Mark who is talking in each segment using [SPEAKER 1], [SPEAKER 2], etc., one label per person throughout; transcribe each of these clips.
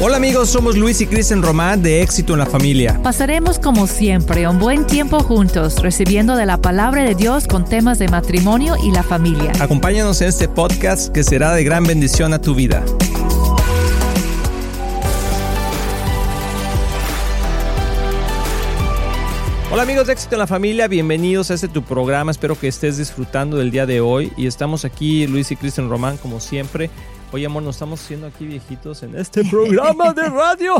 [SPEAKER 1] Hola amigos, somos Luis y Kristen Román de Éxito en la Familia.
[SPEAKER 2] Pasaremos como siempre un buen tiempo juntos, recibiendo de la palabra de Dios con temas de matrimonio y la familia.
[SPEAKER 1] Acompáñanos en este podcast que será de gran bendición a tu vida. Hola amigos de Éxito en la Familia, bienvenidos a este tu programa, espero que estés disfrutando del día de hoy y estamos aquí Luis y Kristen Román como siempre Oye, amor, nos estamos haciendo aquí viejitos en este programa de radio.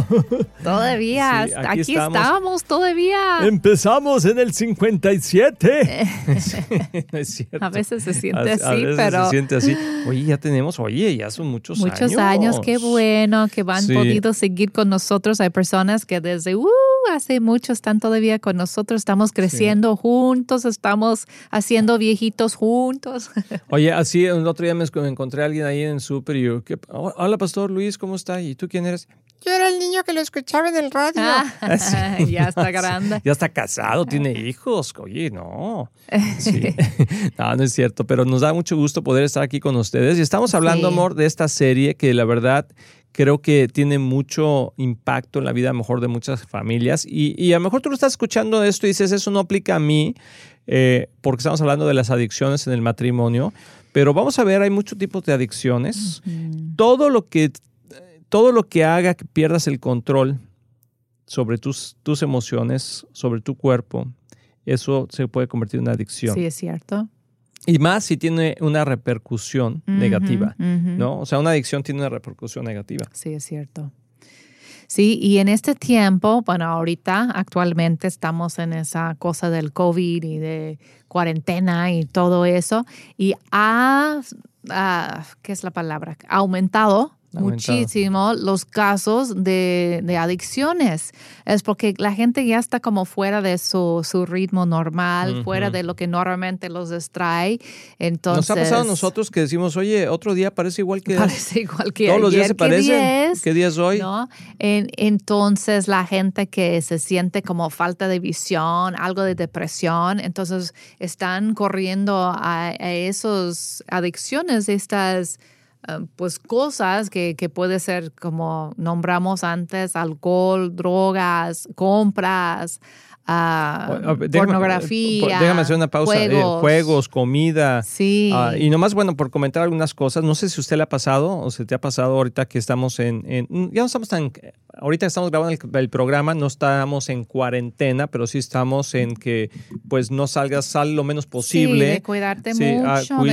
[SPEAKER 2] Todavía, aquí, estamos. todavía.
[SPEAKER 1] Empezamos en el 57.
[SPEAKER 2] no es cierto. A veces se siente así, a veces pero.
[SPEAKER 1] Se siente así. Oye, ya tenemos, oye, ya son muchos,
[SPEAKER 2] años. Muchos años, qué bueno que han podido seguir con nosotros. Hay personas que desde uh, hace mucho están todavía con nosotros. Estamos creciendo juntos, estamos haciendo viejitos juntos.
[SPEAKER 1] Oye, así el otro día me encontré a alguien ahí en súper hola, Pastor Luis, ¿cómo está? ¿Y tú quién eres?
[SPEAKER 3] Yo era el niño que lo escuchaba en el radio.
[SPEAKER 2] Ah, ya está grande.
[SPEAKER 1] ya está casado, tiene hijos. Oye, no. no, no es cierto, pero nos da mucho gusto poder estar aquí con ustedes. Y estamos hablando, amor, de esta serie que la verdad creo que tiene mucho impacto en la vida mejor de muchas familias. Y, y, a lo mejor tú lo estás escuchando esto y dices, eso no aplica a mí, eh, porque estamos hablando de las adicciones en el matrimonio. Pero vamos a ver, hay muchos tipos de adicciones. Todo lo que todo lo que haga que pierdas el control sobre tus, tus emociones, sobre tu cuerpo, eso se puede convertir en una adicción.
[SPEAKER 2] Sí, es cierto.
[SPEAKER 1] Y más si tiene una repercusión negativa, ¿no? O sea, una adicción tiene una repercusión negativa.
[SPEAKER 2] Sí, es cierto. Sí, y en este tiempo, bueno, ahorita actualmente estamos en esa cosa del COVID y de cuarentena y todo eso, y ha, ah, ¿qué es la palabra? Ha aumentado muchísimo los casos de, adicciones. Es porque la gente ya está como fuera de su, ritmo normal, fuera de lo que normalmente los distrae. Entonces,
[SPEAKER 1] Nos ha pasado a nosotros que decimos, oye, otro día parece igual que...
[SPEAKER 2] Parece igual que
[SPEAKER 1] Todos los días se parecen. ¿Qué día es, hoy?
[SPEAKER 2] ¿No? entonces la gente que se siente como falta de visión, algo de depresión, entonces están corriendo a, a esas adicciones, estas pues cosas que, que puede ser como nombramos antes, alcohol, drogas, compras, uh, pornografía.
[SPEAKER 1] Déjame hacer una pausa. Eh, juegos, juegos comida.
[SPEAKER 2] Sí.
[SPEAKER 1] Ah, y nomás, bueno, por comentar algunas cosas, no sé si usted le ha pasado o se te ha pasado ahorita que estamos en, en ya no estamos tan ahorita estamos grabando el, programa, no estamos en cuarentena, pero sí estamos en que pues no salgas, sal lo menos posible. Sí,
[SPEAKER 2] de cuidarte ah, mucho,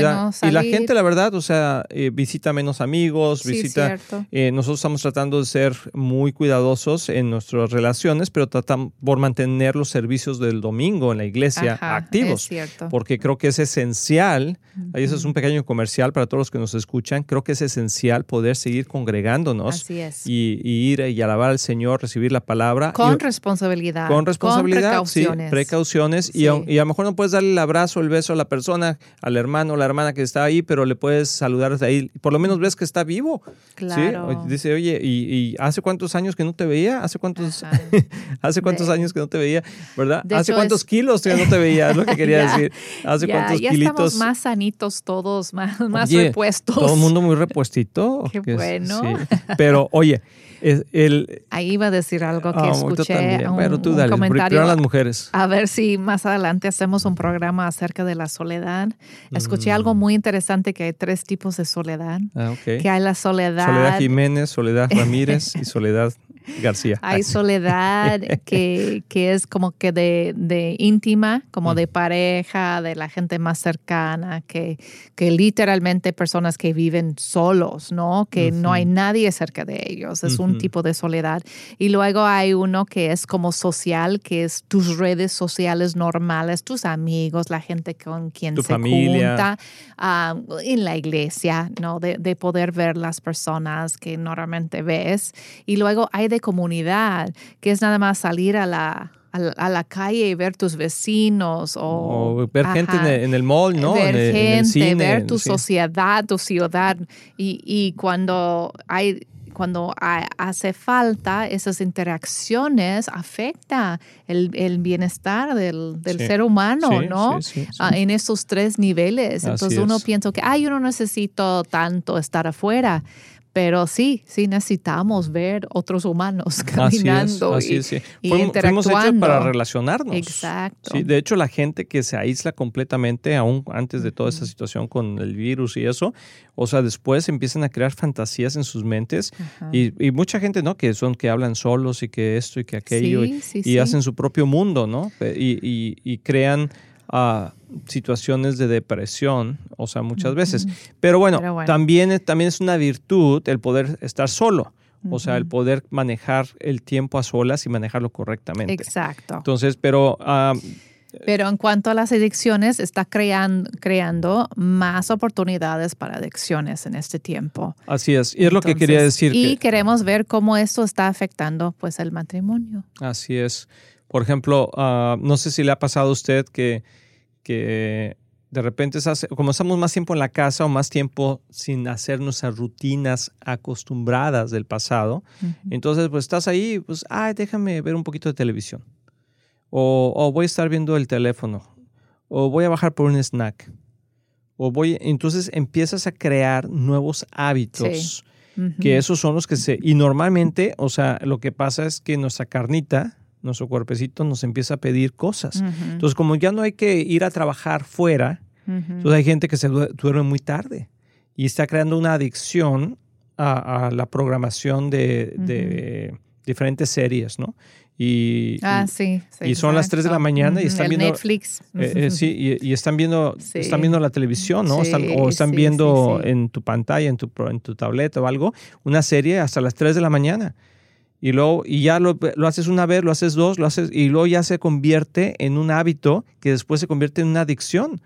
[SPEAKER 1] Y la gente, la verdad, o sea, eh, visita menos amigos, visita... Eh, nosotros estamos tratando de ser muy cuidadosos en nuestras relaciones, pero tratamos por mantener los servicios del domingo en la iglesia activos. Porque creo que es esencial, y eso es un pequeño comercial para todos los que nos escuchan, creo que es esencial poder seguir congregándonos
[SPEAKER 2] Así es.
[SPEAKER 1] Y, y ir y a la al Señor, recibir la palabra.
[SPEAKER 2] Con responsabilidad.
[SPEAKER 1] Con responsabilidad.
[SPEAKER 2] Con precauciones.
[SPEAKER 1] Sí, precauciones. Y, a, y, a, lo mejor no puedes darle el abrazo, el beso a la persona, al hermano o la hermana que está ahí, pero le puedes saludar desde ahí. Por lo menos ves que está vivo.
[SPEAKER 2] Claro.
[SPEAKER 1] Dice, oye, ¿y, hace cuántos años que no te veía? ¿Hace cuántos, ¿hace cuántos años que no te veía? ¿Verdad? ¿Hace cuántos kilos que no te veía? Es lo que quería decir. ¿Hace cuántos
[SPEAKER 2] ya
[SPEAKER 1] kilitos?
[SPEAKER 2] Estamos más sanitos todos, más, más repuestos.
[SPEAKER 1] Todo el mundo muy repuestito.
[SPEAKER 2] Qué bueno.
[SPEAKER 1] Pero, oye, el,
[SPEAKER 2] Ahí iba a decir algo que ah, escuché. Un,
[SPEAKER 1] Pero tú dale, comentario. las mujeres.
[SPEAKER 2] A ver si más adelante hacemos un programa acerca de la soledad. Escuché algo mm. muy interesante que hay tres tipos de soledad.
[SPEAKER 1] Ah,
[SPEAKER 2] que hay la soledad.
[SPEAKER 1] Soledad Jiménez, Soledad Ramírez y Soledad García.
[SPEAKER 2] Hay soledad que, que es como que de, de íntima, como mm. de pareja, de la gente más cercana, que, que literalmente personas que viven solos, ¿no? Que no hay nadie cerca de ellos. Es un tipo de soledad. Y luego hay uno que es como social, que es tus redes sociales normales, tus amigos, la gente con quien
[SPEAKER 1] tu
[SPEAKER 2] se
[SPEAKER 1] familia.
[SPEAKER 2] junta, ah, en la iglesia, ¿no? De, de poder ver las personas que normalmente ves. Y luego hay de comunidad, que es nada más salir a la, a la, calle y ver tus vecinos o,
[SPEAKER 1] ver gente en el, mall, ¿no?
[SPEAKER 2] Ver
[SPEAKER 1] gente,
[SPEAKER 2] ver tu sociedad, tu ciudad. Y, y cuando hay cuando hace falta esas interacciones, afecta el, el bienestar del, del ser humano, ¿no? Ah, en esos tres niveles. Entonces uno piensa que, ay, yo no necesito tanto estar afuera Pero sí, sí necesitamos ver otros humanos caminando
[SPEAKER 1] así es, así
[SPEAKER 2] y,
[SPEAKER 1] es, sí. Fuimos hechos para relacionarnos.
[SPEAKER 2] Exacto.
[SPEAKER 1] Sí, de hecho, la gente que se aísla completamente, aún antes de toda esta situación con el virus y eso, o sea, después empiezan a crear fantasías en sus mentes y, y, mucha gente, ¿no? Que son que hablan solos y que esto y que aquello y, y hacen su propio mundo, ¿no? Y, y crean a situaciones de depresión, o sea, muchas veces. Pero bueno, También, también es una virtud el poder estar solo. O sea, el poder manejar el tiempo a solas y manejarlo correctamente.
[SPEAKER 2] Exacto.
[SPEAKER 1] Entonces, pero...
[SPEAKER 2] Pero en cuanto a las adicciones, está creando, creando más oportunidades para adicciones en este tiempo.
[SPEAKER 1] Así es, y es lo que quería decir.
[SPEAKER 2] Y queremos ver cómo esto está afectando pues el matrimonio.
[SPEAKER 1] Así es. Por ejemplo, ah, no sé si le ha pasado a usted que, que de repente, como estamos más tiempo en la casa o más tiempo sin hacer nuestras rutinas acostumbradas del pasado, entonces pues estás ahí, pues, ay, déjame ver un poquito de televisión. O, voy a estar viendo el teléfono. O voy a bajar por un snack. O voy, entonces empiezas a crear nuevos hábitos. Que esos son los que se... Y normalmente, o sea, lo que pasa es que nuestra carnita, nuestro cuerpecito nos empieza a pedir cosas. Entonces, como ya no hay que ir a trabajar fuera, entonces hay gente que se duerme muy tarde y está creando una adicción a, la programación de, diferentes series, ¿no? Y,
[SPEAKER 2] ah, sí,
[SPEAKER 1] y son las 3 de la mañana y están viendo
[SPEAKER 2] Netflix.
[SPEAKER 1] Eh, eh, sí, y, están viendo están viendo la televisión, ¿no? o están viendo en tu pantalla, en tu en tu tableta o algo, una serie hasta las 3 de la mañana y luego y ya lo, haces una vez, lo haces dos, lo haces y luego ya se convierte en un hábito que después se convierte en una adicción.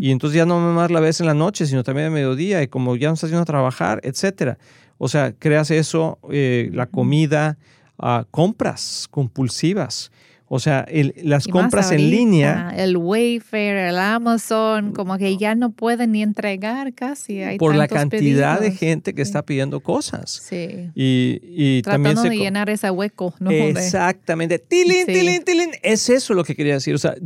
[SPEAKER 1] Y entonces ya no más la ves en la noche, sino también a mediodía y como ya no estás yendo a trabajar, etcétera. O sea, creas eso, eh, la comida, ah, compras compulsivas. O sea, las compras en línea.
[SPEAKER 2] El Wayfair, el Amazon, como que ya no pueden ni entregar casi. Hay
[SPEAKER 1] por la cantidad de gente que está pidiendo cosas.
[SPEAKER 2] Sí.
[SPEAKER 1] Y, y
[SPEAKER 2] Tratando
[SPEAKER 1] también
[SPEAKER 2] de llenar ese hueco. ¿no?
[SPEAKER 1] Exactamente. Tilín, tilín, tilín. Es eso lo que quería decir. O sea,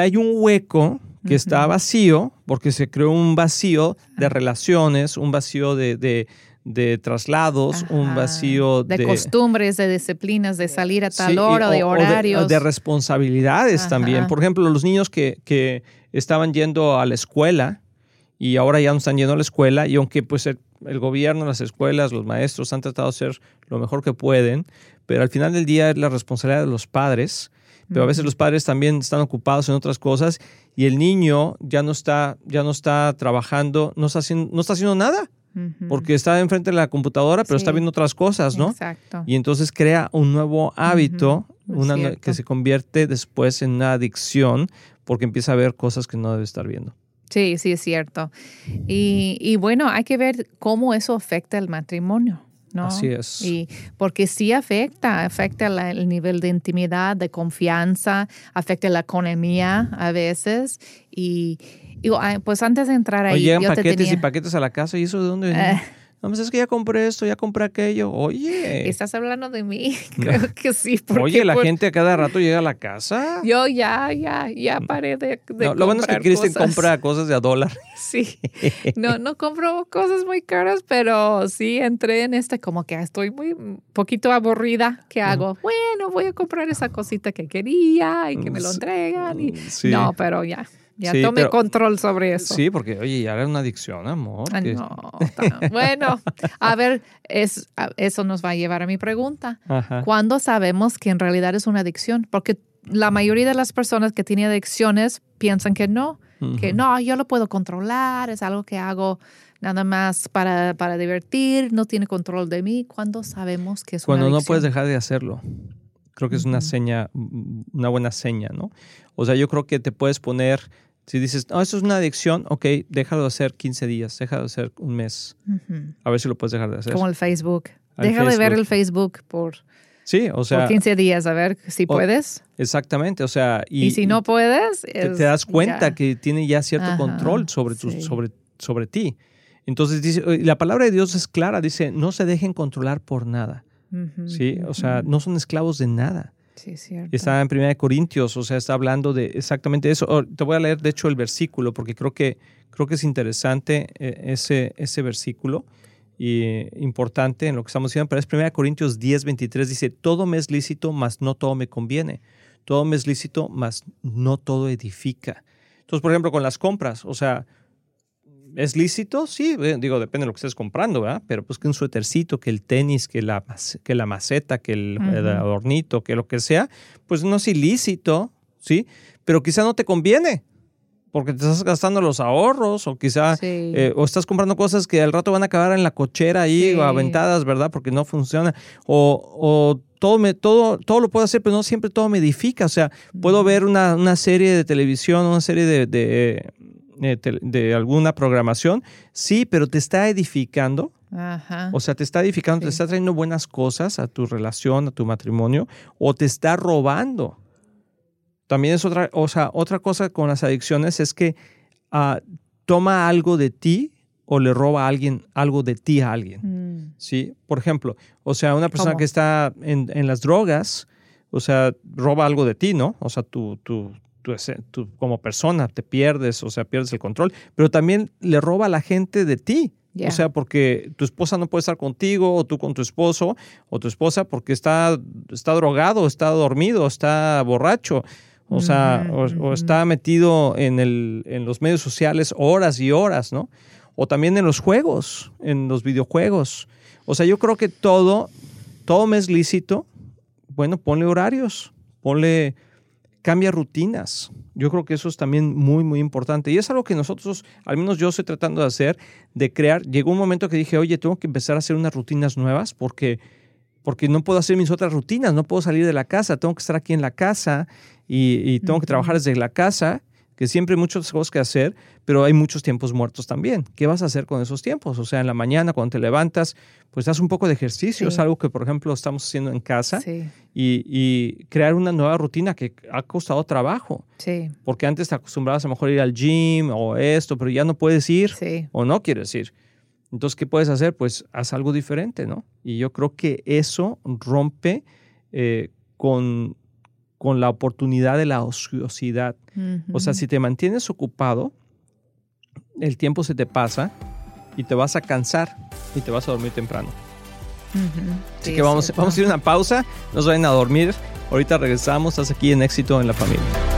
[SPEAKER 1] hay un hueco que está vacío porque se creó un vacío de relaciones, un vacío de de traslados, un vacío
[SPEAKER 2] de, de, costumbres, de disciplinas, de salir a tal hora, de horarios.
[SPEAKER 1] De, responsabilidades también. Por ejemplo, los niños que, que, estaban yendo a la escuela y ahora ya no están yendo a la escuela y aunque pues el, gobierno, las escuelas, los maestros han tratado de hacer lo mejor que pueden, pero al final del día es la responsabilidad de los padres. Pero a veces los padres también están ocupados en otras cosas y el niño ya no está, ya no está trabajando, no está haciendo, no está haciendo nada porque está enfrente de la computadora, pero está viendo otras cosas, ¿no?
[SPEAKER 2] Exacto.
[SPEAKER 1] Y entonces crea un nuevo hábito una, que se convierte después en una adicción porque empieza a ver cosas que no debe estar viendo.
[SPEAKER 2] Sí, sí, es cierto. Y, y bueno, hay que ver cómo eso afecta el matrimonio. ¿no?
[SPEAKER 1] Así es.
[SPEAKER 2] Y porque sí afecta, afecta el nivel de intimidad, de confianza, afecta la economía a veces y, pues antes de entrar ahí.
[SPEAKER 1] llegan paquetes y paquetes a la casa y eso de dónde viene. Eh. No, pues es que ya compré esto, ya compré aquello. Oye.
[SPEAKER 2] ¿Estás hablando de mí? Creo que sí.
[SPEAKER 1] Oye, la gente a cada rato llega a la casa.
[SPEAKER 2] Yo ya, ya, ya paré de, de
[SPEAKER 1] Lo bueno es que Kristen compra cosas de a dólar.
[SPEAKER 2] Sí. No, no compro cosas muy caras, pero sí entré en este como que estoy muy poquito aburrida. ¿Qué hago? Bueno, voy a comprar esa cosita que quería y que me lo entregan. Y... No, pero ya. Ya tome control sobre eso.
[SPEAKER 1] Sí, porque, oye, ya era una adicción, amor.
[SPEAKER 2] Ah, no, bueno, a ver, es, eso nos va a llevar a mi pregunta. ¿Cuándo sabemos que en realidad es una adicción? Porque la mayoría de las personas que tienen adicciones piensan que no, que no, yo lo puedo controlar, es algo que hago nada más para, para divertir, no tiene control de mí. ¿Cuándo sabemos que es
[SPEAKER 1] Cuando
[SPEAKER 2] una
[SPEAKER 1] adicción? Cuando no puedes dejar de hacerlo. Creo que es una seña, una buena seña, ¿no? O sea, yo creo que te puedes poner si dices, no, esto es una adicción, ok, déjalo de hacer 15 días, déjalo de hacer un mes. A ver si lo puedes dejar de hacer.
[SPEAKER 2] Como el Facebook. Deja de ver el Facebook por,
[SPEAKER 1] sí, o sea,
[SPEAKER 2] por 15 días, a ver si puedes.
[SPEAKER 1] Exactamente, o sea.
[SPEAKER 2] Y, si no puedes.
[SPEAKER 1] te, das cuenta que tiene ya cierto control sobre, tu, sobre, sobre ti. Entonces dice, la palabra de Dios es clara, dice, no se dejen controlar por nada. ¿sí? O sea, no son esclavos de nada.
[SPEAKER 2] Sí, cierto.
[SPEAKER 1] Está en 1 Corintios, o sea, está hablando de exactamente eso. Oh, te voy a leer, de hecho, el versículo, porque creo que, creo que es interesante eh, ese, ese versículo. importante en lo que estamos diciendo, pero es 1 Corintios 10, 23, dice, todo me es lícito, mas no todo me conviene. Todo me es lícito, mas no todo edifica. Entonces, por ejemplo, con las compras, o sea, ¿es lícito? Sí, eh, digo, depende de lo que estés comprando, ¿verdad? Pero pues que un suétercito, que el tenis, que la, que la maceta, que el, adornito, que lo que sea, pues no es ilícito, ¿sí? Pero quizá no te conviene porque te estás gastando los ahorros o quizá eh, o estás comprando cosas que al rato van a acabar en la cochera ahí o aventadas, ¿verdad? Porque no funciona. O, todo, me, todo, todo lo puedo hacer, pero no siempre todo me edifica. O sea, puedo ver una, serie de televisión, una serie de, de, alguna programación, sí, pero te está edificando. O sea, te está edificando, te está trayendo buenas cosas a tu relación, a tu matrimonio, o te está robando. También es otra, o sea, otra cosa con las adicciones es que ah, toma algo de ti o le roba a alguien algo de ti a alguien. Mm. ¿Sí? Por ejemplo, o sea, una persona que está en, las drogas, o sea, roba algo de ti, ¿no? O sea, tú, tú, tú, como persona te pierdes, o sea, pierdes el control, pero también le roba a la gente de ti. O sea, porque tu esposa no puede estar contigo, o tú con tu esposo, o tu esposa porque está, está drogado, está dormido, está borracho. O sea, o, está metido en, el, en los medios sociales horas y horas, ¿no? O también en los juegos, en los videojuegos. O sea, yo creo que todo, todo me es lícito. Bueno, ponle horarios, ponle, cambia rutinas. Yo creo que eso es también muy, muy importante. Y es algo que nosotros, al menos yo estoy tratando de hacer, de crear. Llegó un momento que dije, oye, tengo que empezar a hacer unas rutinas nuevas porque porque no puedo hacer mis otras rutinas, no puedo salir de la casa, tengo que estar aquí en la casa y, tengo que trabajar desde la casa, que siempre hay muchas cosas que hacer, pero hay muchos tiempos muertos también. ¿Qué vas a hacer con esos tiempos? O sea, en la mañana cuando te levantas, pues haz un poco de ejercicio, es algo que por ejemplo estamos haciendo en casa y, crear una nueva rutina que ha costado trabajo. Sí. Porque antes te acostumbrabas a lo mejor ir al gym o esto, pero ya no puedes ir o no quieres ir. Entonces, ¿qué puedes hacer? Pues haz algo diferente, ¿no? Y yo creo que eso rompe eh, con, con, la oportunidad de la ociosidad. O sea, si te mantienes ocupado, el tiempo se te pasa y te vas a cansar y te vas a dormir temprano. Así que vamos, vamos a ir a una pausa, nos vayan a dormir. Ahorita regresamos, estás aquí en Éxito en la Familia.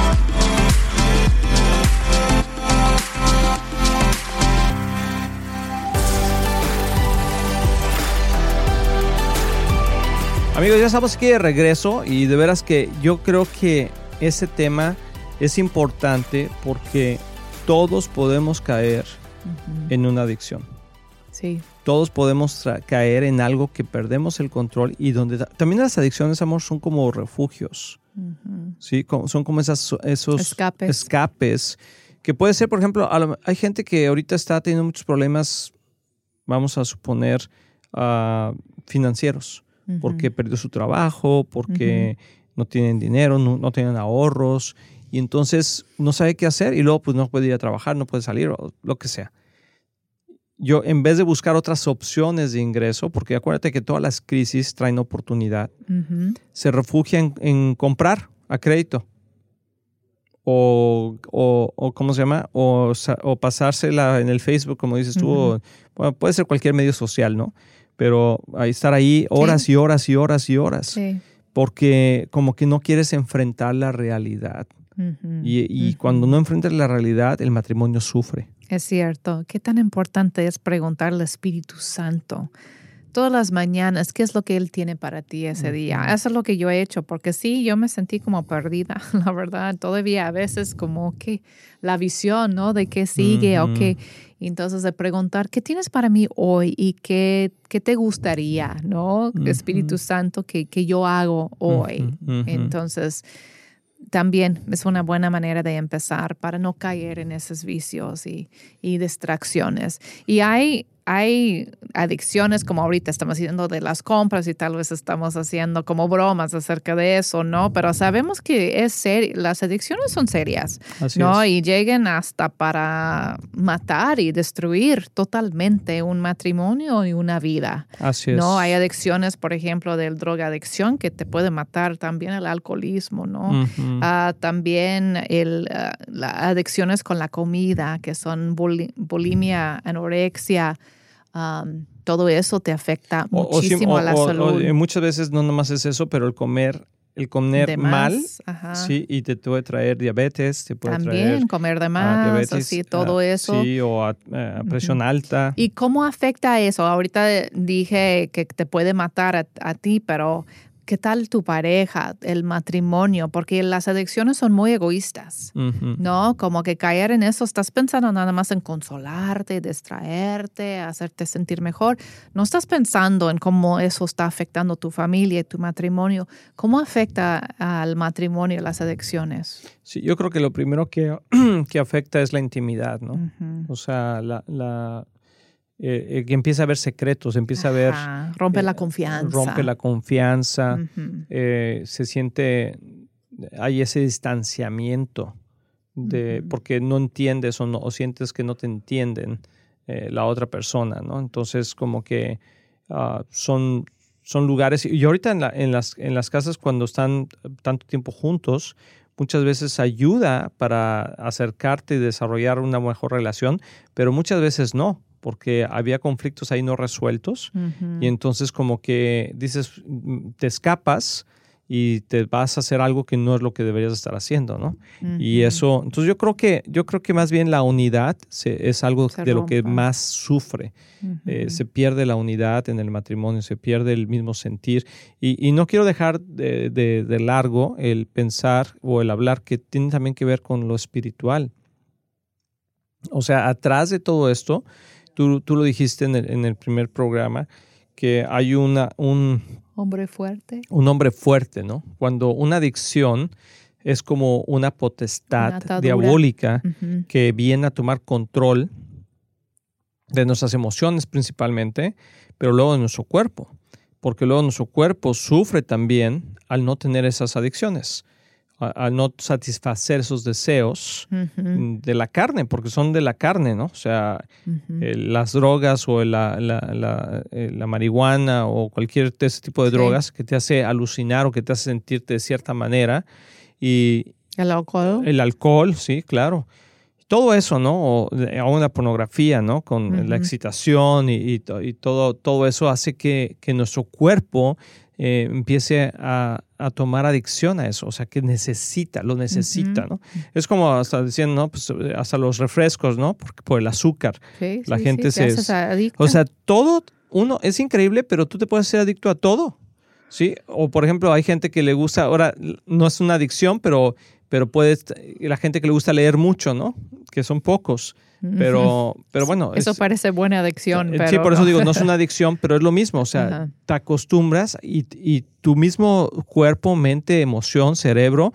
[SPEAKER 1] Amigos, ya estamos aquí de regreso y de veras que yo creo que ese tema es importante porque todos podemos caer en una adicción.
[SPEAKER 2] Sí.
[SPEAKER 1] Todos podemos caer en algo que perdemos el control y donde también las adicciones, amor, son como refugios. Sí, son como esas, esos escapes. Que puede ser, por ejemplo, hay gente que ahorita está teniendo muchos problemas, vamos a suponer, uh, financieros porque perdió su trabajo, porque no tienen dinero, no, tienen ahorros, y entonces no sabe qué hacer y luego pues no puede ir a trabajar, no puede salir o lo que sea. Yo en vez de buscar otras opciones de ingreso, porque acuérdate que todas las crisis traen oportunidad, se refugia en, comprar a crédito. O, o, ¿cómo se llama? O, o, pasársela en el Facebook, como dices tú, puede ser cualquier medio social, ¿no? Pero estar ahí horas y horas y horas y horas, porque como que no quieres enfrentar la realidad. y, cuando no enfrentas la realidad, el matrimonio sufre.
[SPEAKER 2] Es cierto. ¿Qué tan importante es preguntar al Espíritu Santo? Todas las mañanas, qué es lo que Él tiene para ti ese día. Eso es lo que yo he hecho, porque sí, yo me sentí como perdida, la verdad. Todavía a veces como que la visión, ¿no? De qué sigue o qué. Entonces, de preguntar, ¿qué tienes para mí hoy y qué, qué te gustaría, ¿no? Espíritu Santo, que, que yo hago hoy. Entonces, también es una buena manera de empezar para no caer en esos vicios y, y distracciones. Y hay hay adicciones como ahorita estamos haciendo de las compras y tal vez estamos haciendo como bromas acerca de eso, ¿no? Pero sabemos que es serio, las adicciones son serias, ¿no? Y lleguen hasta para matar y destruir totalmente un matrimonio y una vida.
[SPEAKER 1] Así es.
[SPEAKER 2] ¿no? Hay adicciones, por ejemplo, del drogadicción que te puede matar, también el alcoholismo, ¿no? Ah, también el, ah, las adicciones con la comida, que son bulimia, anorexia, todo eso te afecta muchísimo a la salud.
[SPEAKER 1] muchas veces no nomás es eso, pero el comer el comer mal, sí, y te puede traer diabetes, te puede
[SPEAKER 2] También comer de más, así, todo eso.
[SPEAKER 1] Sí, o a, presión alta.
[SPEAKER 2] ¿Y cómo afecta eso? Ahorita dije que te puede matar a, a ti, pero ¿Qué tal tu pareja, el matrimonio? Porque las adicciones son muy egoístas, ¿no? Como que caer en eso, estás pensando nada más en consolarte, distraerte, hacerte sentir mejor. No estás pensando en cómo eso está afectando tu familia y tu matrimonio. ¿Cómo afecta al matrimonio las adicciones?
[SPEAKER 1] Sí, yo creo que lo primero que, que afecta es la intimidad, ¿no? O sea, la, la eh, eh, que empieza a haber secretos, empieza a haber...
[SPEAKER 2] Rompe la eh, confianza.
[SPEAKER 1] Rompe la confianza, se siente, hay ese distanciamiento de, porque no entiendes o, no, o sientes que no te entienden la otra persona, ¿no? Entonces como que ah, son, son lugares, y ahorita en, en, las, en las casas cuando están tanto tiempo juntos, muchas veces ayuda para acercarte y desarrollar una mejor relación, pero muchas veces no porque había conflictos ahí no resueltos y entonces como que dices, mm, te escapas y te vas a hacer algo que no es lo que deberías estar haciendo, ¿no? Y eso, entonces yo creo que, yo creo que más bien la unidad es algo de lo que más sufre. Eh, se pierde la unidad en el matrimonio, se pierde el mismo sentir. Y, no quiero dejar de, de, largo el pensar o el hablar que tiene también que ver con lo espiritual. O sea, atrás de todo esto, Tú, tú lo dijiste en el, en el, primer programa, que hay una, un...
[SPEAKER 2] Hombre fuerte.
[SPEAKER 1] Un hombre fuerte, ¿no? Cuando una adicción es como una potestad diabólica que viene a tomar control de nuestras emociones principalmente, pero luego de nuestro cuerpo, porque luego nuestro cuerpo sufre también al no tener esas adicciones al no satisfacer esos deseos de la carne, porque son de la carne, ¿no? O sea, eh, las drogas o la, la, eh, la, marihuana o cualquier ese tipo de drogas que te hace alucinar o que te hace sentirte de cierta manera. Y
[SPEAKER 2] el alcohol.
[SPEAKER 1] El alcohol, sí, claro. Todo eso, ¿no? O aún la pornografía, ¿no? Con la excitación y, y, y, todo, todo eso hace que, que nuestro cuerpo eh, empiece a, tomar adicción a eso, o sea, que necesita, lo necesita, ¿no? Es como hasta diciendo, ¿no? Pues hasta los refrescos, ¿no? Porque por el azúcar. la gente se... O sea, todo, uno, es increíble, pero tú te puedes ser adicto a todo, ¿sí? O por ejemplo, hay gente que le gusta, ahora no es una adicción, pero, pero puede, la gente que le gusta leer mucho, ¿no? Que son pocos. Pero, pero bueno.
[SPEAKER 2] Eso parece buena adicción. Eh,
[SPEAKER 1] sí, por eso digo, no es una adicción, pero es lo mismo. O sea, te acostumbras y, y, tu mismo cuerpo, mente, emoción, cerebro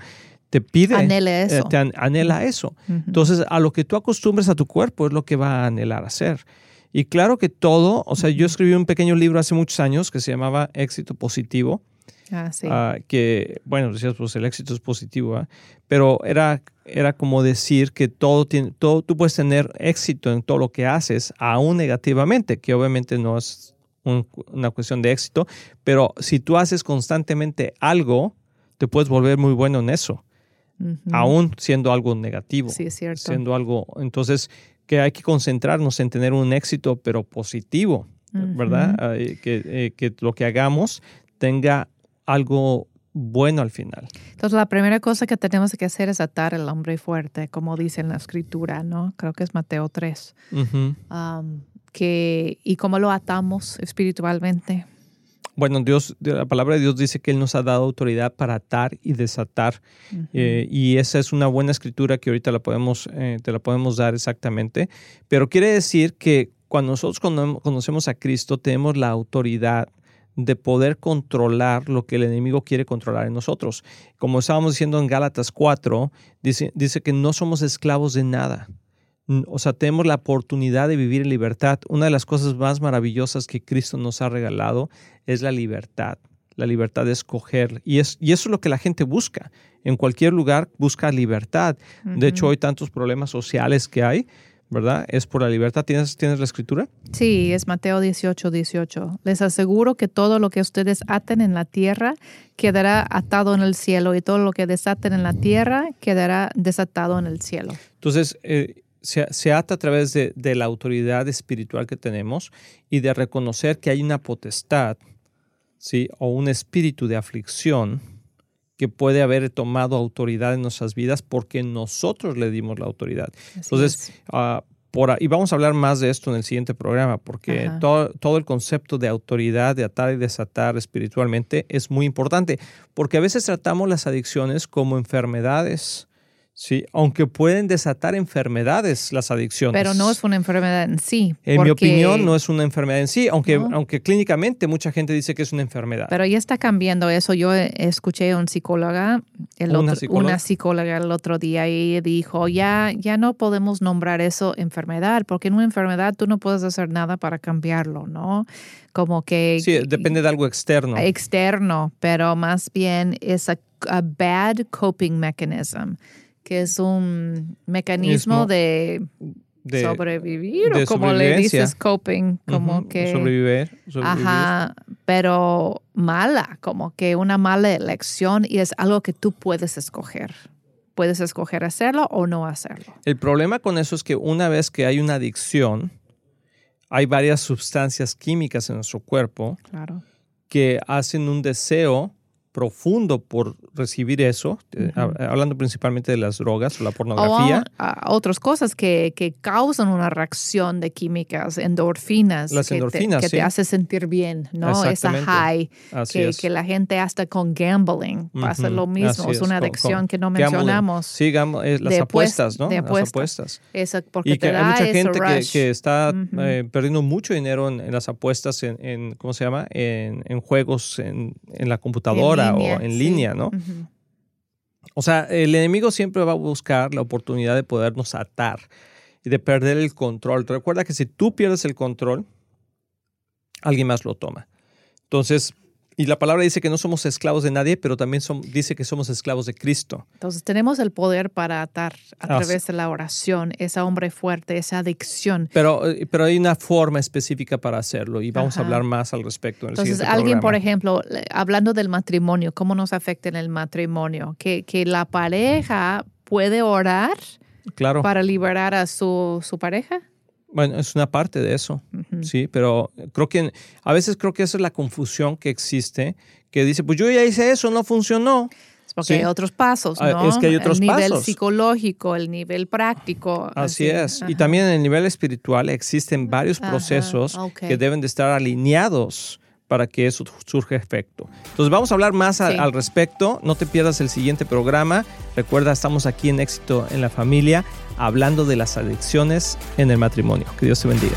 [SPEAKER 1] te pide.
[SPEAKER 2] Anhela eh, eso.
[SPEAKER 1] te anhela eso. Entonces, a lo que tú acostumbres a tu cuerpo es lo que va a anhelar hacer. Y claro que todo, o sea, yo escribí un pequeño libro hace muchos años que se llamaba Éxito Positivo.
[SPEAKER 2] Ah, sí.
[SPEAKER 1] Ah, que, bueno, decías, pues el éxito es positivo, pero era era como decir que todo, tiene, todo tú puedes tener éxito en todo lo que haces, aún negativamente, que obviamente no es una cuestión de éxito, pero si tú haces constantemente algo, te puedes volver muy bueno en eso, aún siendo algo negativo.
[SPEAKER 2] Sí, es cierto.
[SPEAKER 1] Siendo algo, entonces, que hay que concentrarnos en tener un éxito, pero positivo, ¿verdad? que, eh, que lo que hagamos tenga algo bueno al final.
[SPEAKER 2] Entonces, la primera cosa que tenemos que hacer es atar el hombre fuerte, como dice en la escritura, ¿no? Creo que es Mateo 3. que, ¿Y cómo lo atamos espiritualmente?
[SPEAKER 1] Bueno, Dios, la palabra de Dios dice que Él nos ha dado autoridad para atar y desatar. Eh, y esa es una buena escritura que ahorita la podemos, eh, te la podemos dar exactamente. Pero quiere decir que cuando nosotros conocemos a Cristo, tenemos la autoridad de poder controlar lo que el enemigo quiere controlar en nosotros. Como estábamos diciendo en Gálatas 4, dice, dice que no somos esclavos de nada o sea, tenemos la oportunidad de vivir en libertad. Una de las cosas más maravillosas que Cristo nos ha regalado es la libertad, la libertad de escoger. Y, es, y eso es lo que la gente busca. En cualquier lugar busca libertad. De hecho, hoy tantos problemas sociales que hay, ¿verdad? Es por la libertad. ¿Tienes, ¿Tienes la escritura?
[SPEAKER 2] Sí, es Mateo 18, 18. Les aseguro que todo lo que ustedes aten en la tierra quedará atado en el cielo y todo lo que desaten en la tierra quedará desatado en el cielo.
[SPEAKER 1] Entonces, eh, se, ata a través de, la autoridad espiritual que tenemos y de reconocer que hay una potestad, ¿sí? O un espíritu de aflicción que puede haber tomado autoridad en nuestras vidas porque nosotros le dimos la autoridad. Entonces, uh, por, y vamos a hablar más de esto en el siguiente programa, porque todo, todo, el concepto de autoridad, de atar y desatar espiritualmente es muy importante, porque a veces tratamos las adicciones como enfermedades, Sí, aunque pueden desatar enfermedades las adicciones.
[SPEAKER 2] Pero no es una enfermedad en sí.
[SPEAKER 1] En mi opinión, no es una enfermedad en sí, aunque, aunque clínicamente mucha gente dice que es una enfermedad.
[SPEAKER 2] Pero ya está cambiando eso. Yo escuché a un psicóloga, el ¿Una, psicóloga? una psicóloga el otro día y dijo, ya, ya no podemos nombrar eso enfermedad, porque en una enfermedad tú no puedes hacer nada para cambiarlo, ¿no? Como que...
[SPEAKER 1] Sí, depende de algo externo.
[SPEAKER 2] Externo, pero más bien es a, a bad coping mechanism que es un mecanismo de, sobrevivir o como le dices coping, como que
[SPEAKER 1] sobrevivir,
[SPEAKER 2] Ajá, pero mala, como que una mala elección y es algo que tú puedes escoger. Puedes escoger hacerlo o no hacerlo.
[SPEAKER 1] El problema con eso es que una vez que hay una adicción, hay varias sustancias químicas en nuestro cuerpo que hacen un deseo profundo por recibir eso, eh, hablando principalmente de las drogas o la pornografía.
[SPEAKER 2] O otras cosas que, que, causan una reacción de químicas, endorfinas.
[SPEAKER 1] Las
[SPEAKER 2] que
[SPEAKER 1] endorfinas,
[SPEAKER 2] te, Que te hace sentir bien, ¿no? Esa high que, que, la gente hasta con gambling pasa lo mismo. es una adicción que no mencionamos.
[SPEAKER 1] Sí, eh, las apuestas, ¿no? las apuestas.
[SPEAKER 2] porque y
[SPEAKER 1] que
[SPEAKER 2] hay
[SPEAKER 1] mucha gente que, que, está eh, perdiendo mucho dinero en, las apuestas, en, en, ¿cómo se llama? En, en juegos en, en la computadora o en línea, ¿no? O sea, el enemigo siempre va a buscar la oportunidad de podernos atar y de perder el control. Recuerda que si tú pierdes el control, alguien más lo toma. Entonces, y la palabra dice que no somos esclavos de nadie, pero también dice que somos esclavos de Cristo.
[SPEAKER 2] Entonces tenemos el poder para atar a través de la oración esa hombre fuerte, esa adicción.
[SPEAKER 1] Pero, eh, pero hay una forma específica para hacerlo y vamos a hablar más al respecto. En el
[SPEAKER 2] Entonces alguien, por ejemplo, hablando del matrimonio, ¿cómo nos afecta en el matrimonio? Que, que la pareja puede orar
[SPEAKER 1] claro.
[SPEAKER 2] para liberar a su, su pareja.
[SPEAKER 1] Bueno, es una parte de eso, sí, pero creo que a veces creo que esa es la confusión que existe, que dice, pues yo ya hice eso, no funcionó.
[SPEAKER 2] porque hay otros pasos, ah,
[SPEAKER 1] ¿no? Es que hay otros
[SPEAKER 2] pasos.
[SPEAKER 1] El
[SPEAKER 2] nivel psicológico, el nivel práctico.
[SPEAKER 1] Así, es. Y también en el nivel espiritual existen varios procesos que deben de estar alineados para que eso surja efecto. Entonces vamos a hablar más al respecto. No te pierdas el siguiente programa. Recuerda, estamos aquí en Éxito en la Familia hablando de las adicciones en el matrimonio. Que Dios te bendiga.